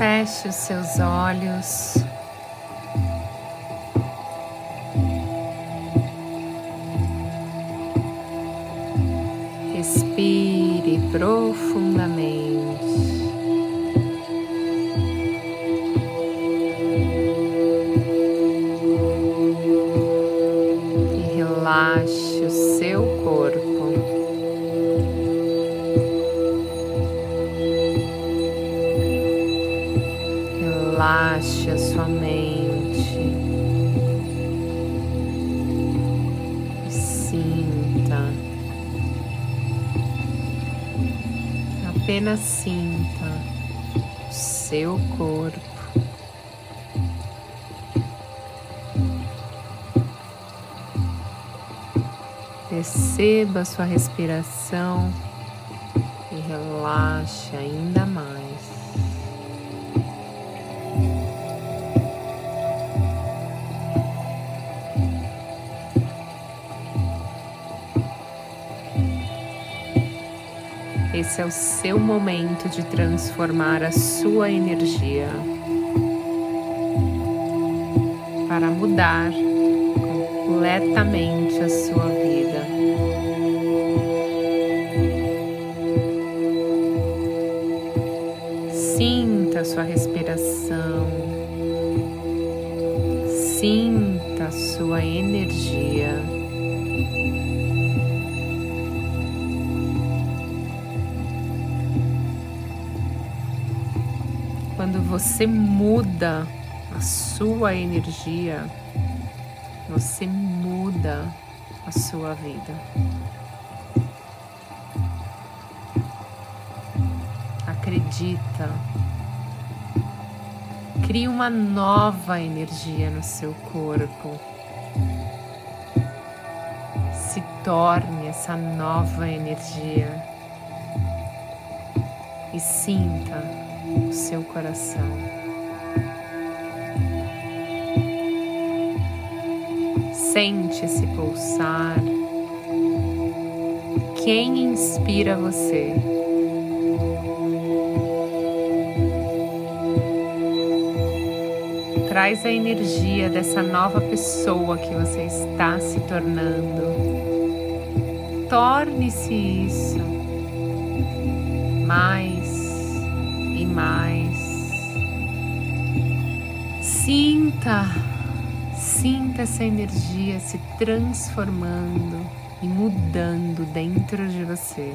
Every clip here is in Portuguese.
Feche os seus olhos. Respire profundamente. Relaxe a sua mente. Sinta. Apenas sinta o seu corpo. Perceba sua respiração e relaxe ainda mais. Esse é o seu momento de transformar a sua energia para mudar completamente a sua vida. Sinta a sua respiração, sinta a sua energia. Você muda a sua energia, você muda a sua vida. Acredita. Crie uma nova energia no seu corpo. Se torne essa nova energia e sinta o seu coração. Sente esse pulsar. Quem inspira você? Traz a energia dessa nova pessoa que você está se tornando. Torne-se isso mais mais. Sinta, sinta essa energia se transformando e mudando dentro de você.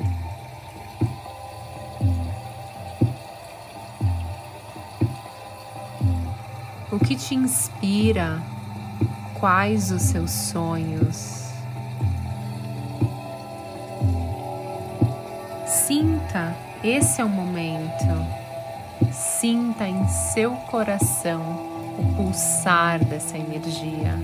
O que te inspira? Quais os seus sonhos? Sinta, esse é o momento. Sinta em seu coração o pulsar dessa energia.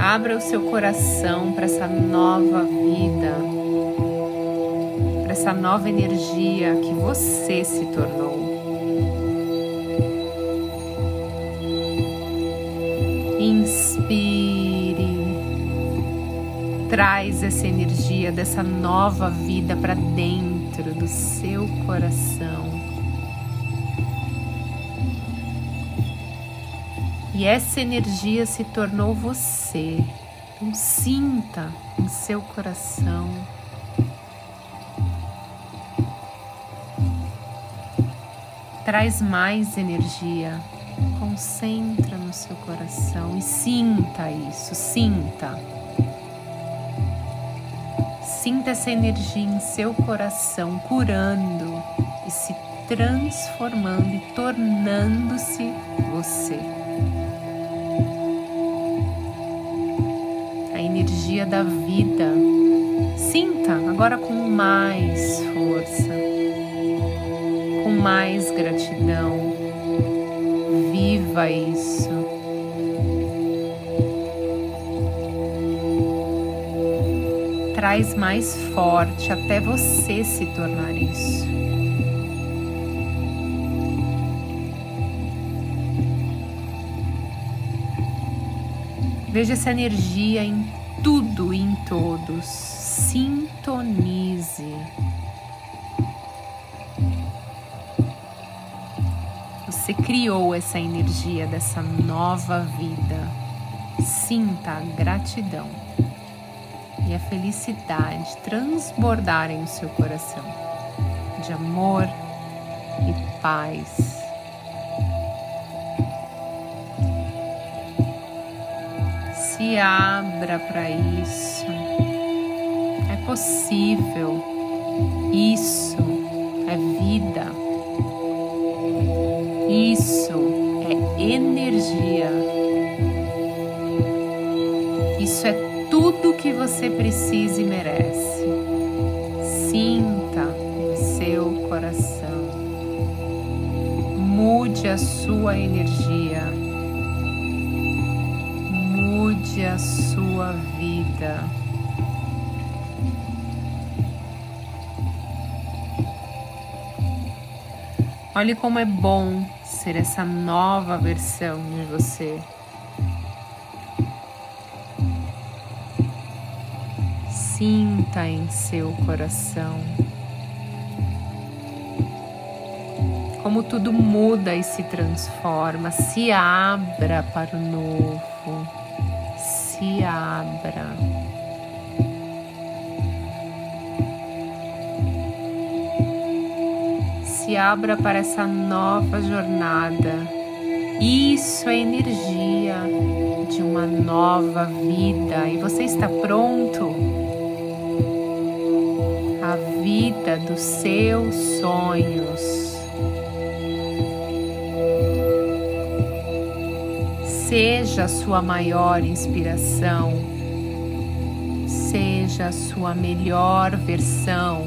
Abra o seu coração para essa nova vida, para essa nova energia que você se tornou. Traz essa energia dessa nova vida para dentro do seu coração. E essa energia se tornou você. Então sinta em seu coração. Traz mais energia. Concentra no seu coração e sinta isso, sinta. Sinta essa energia em seu coração curando e se transformando e tornando-se você. energia da vida. Sinta agora com mais força, com mais gratidão. Viva isso. Traz mais forte até você se tornar isso. Veja essa energia em tudo e em todos. Sintonize. Você criou essa energia dessa nova vida. Sinta a gratidão e a felicidade transbordarem o seu coração de amor e paz. Se abra para isso. É possível. Isso é vida. Isso é energia. Isso é tudo que você precisa e merece. Sinta em seu coração. Mude a sua energia. Mude a sua vida. Olhe como é bom ser essa nova versão de você. Sinta em seu coração como tudo muda e se transforma. Se abra para o novo, se abra. Se abra para essa nova jornada. Isso é energia de uma nova vida e você está pronto? A vida dos seus sonhos. Seja a sua maior inspiração, seja a sua melhor versão.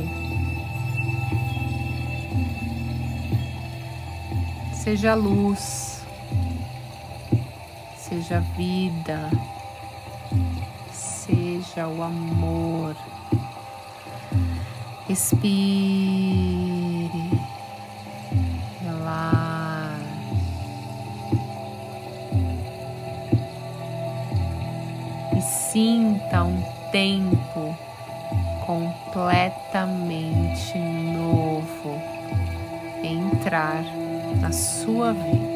Seja luz, seja vida, seja o amor. Respire, relaxe. E sinta um tempo completamente novo entrar na sua vida.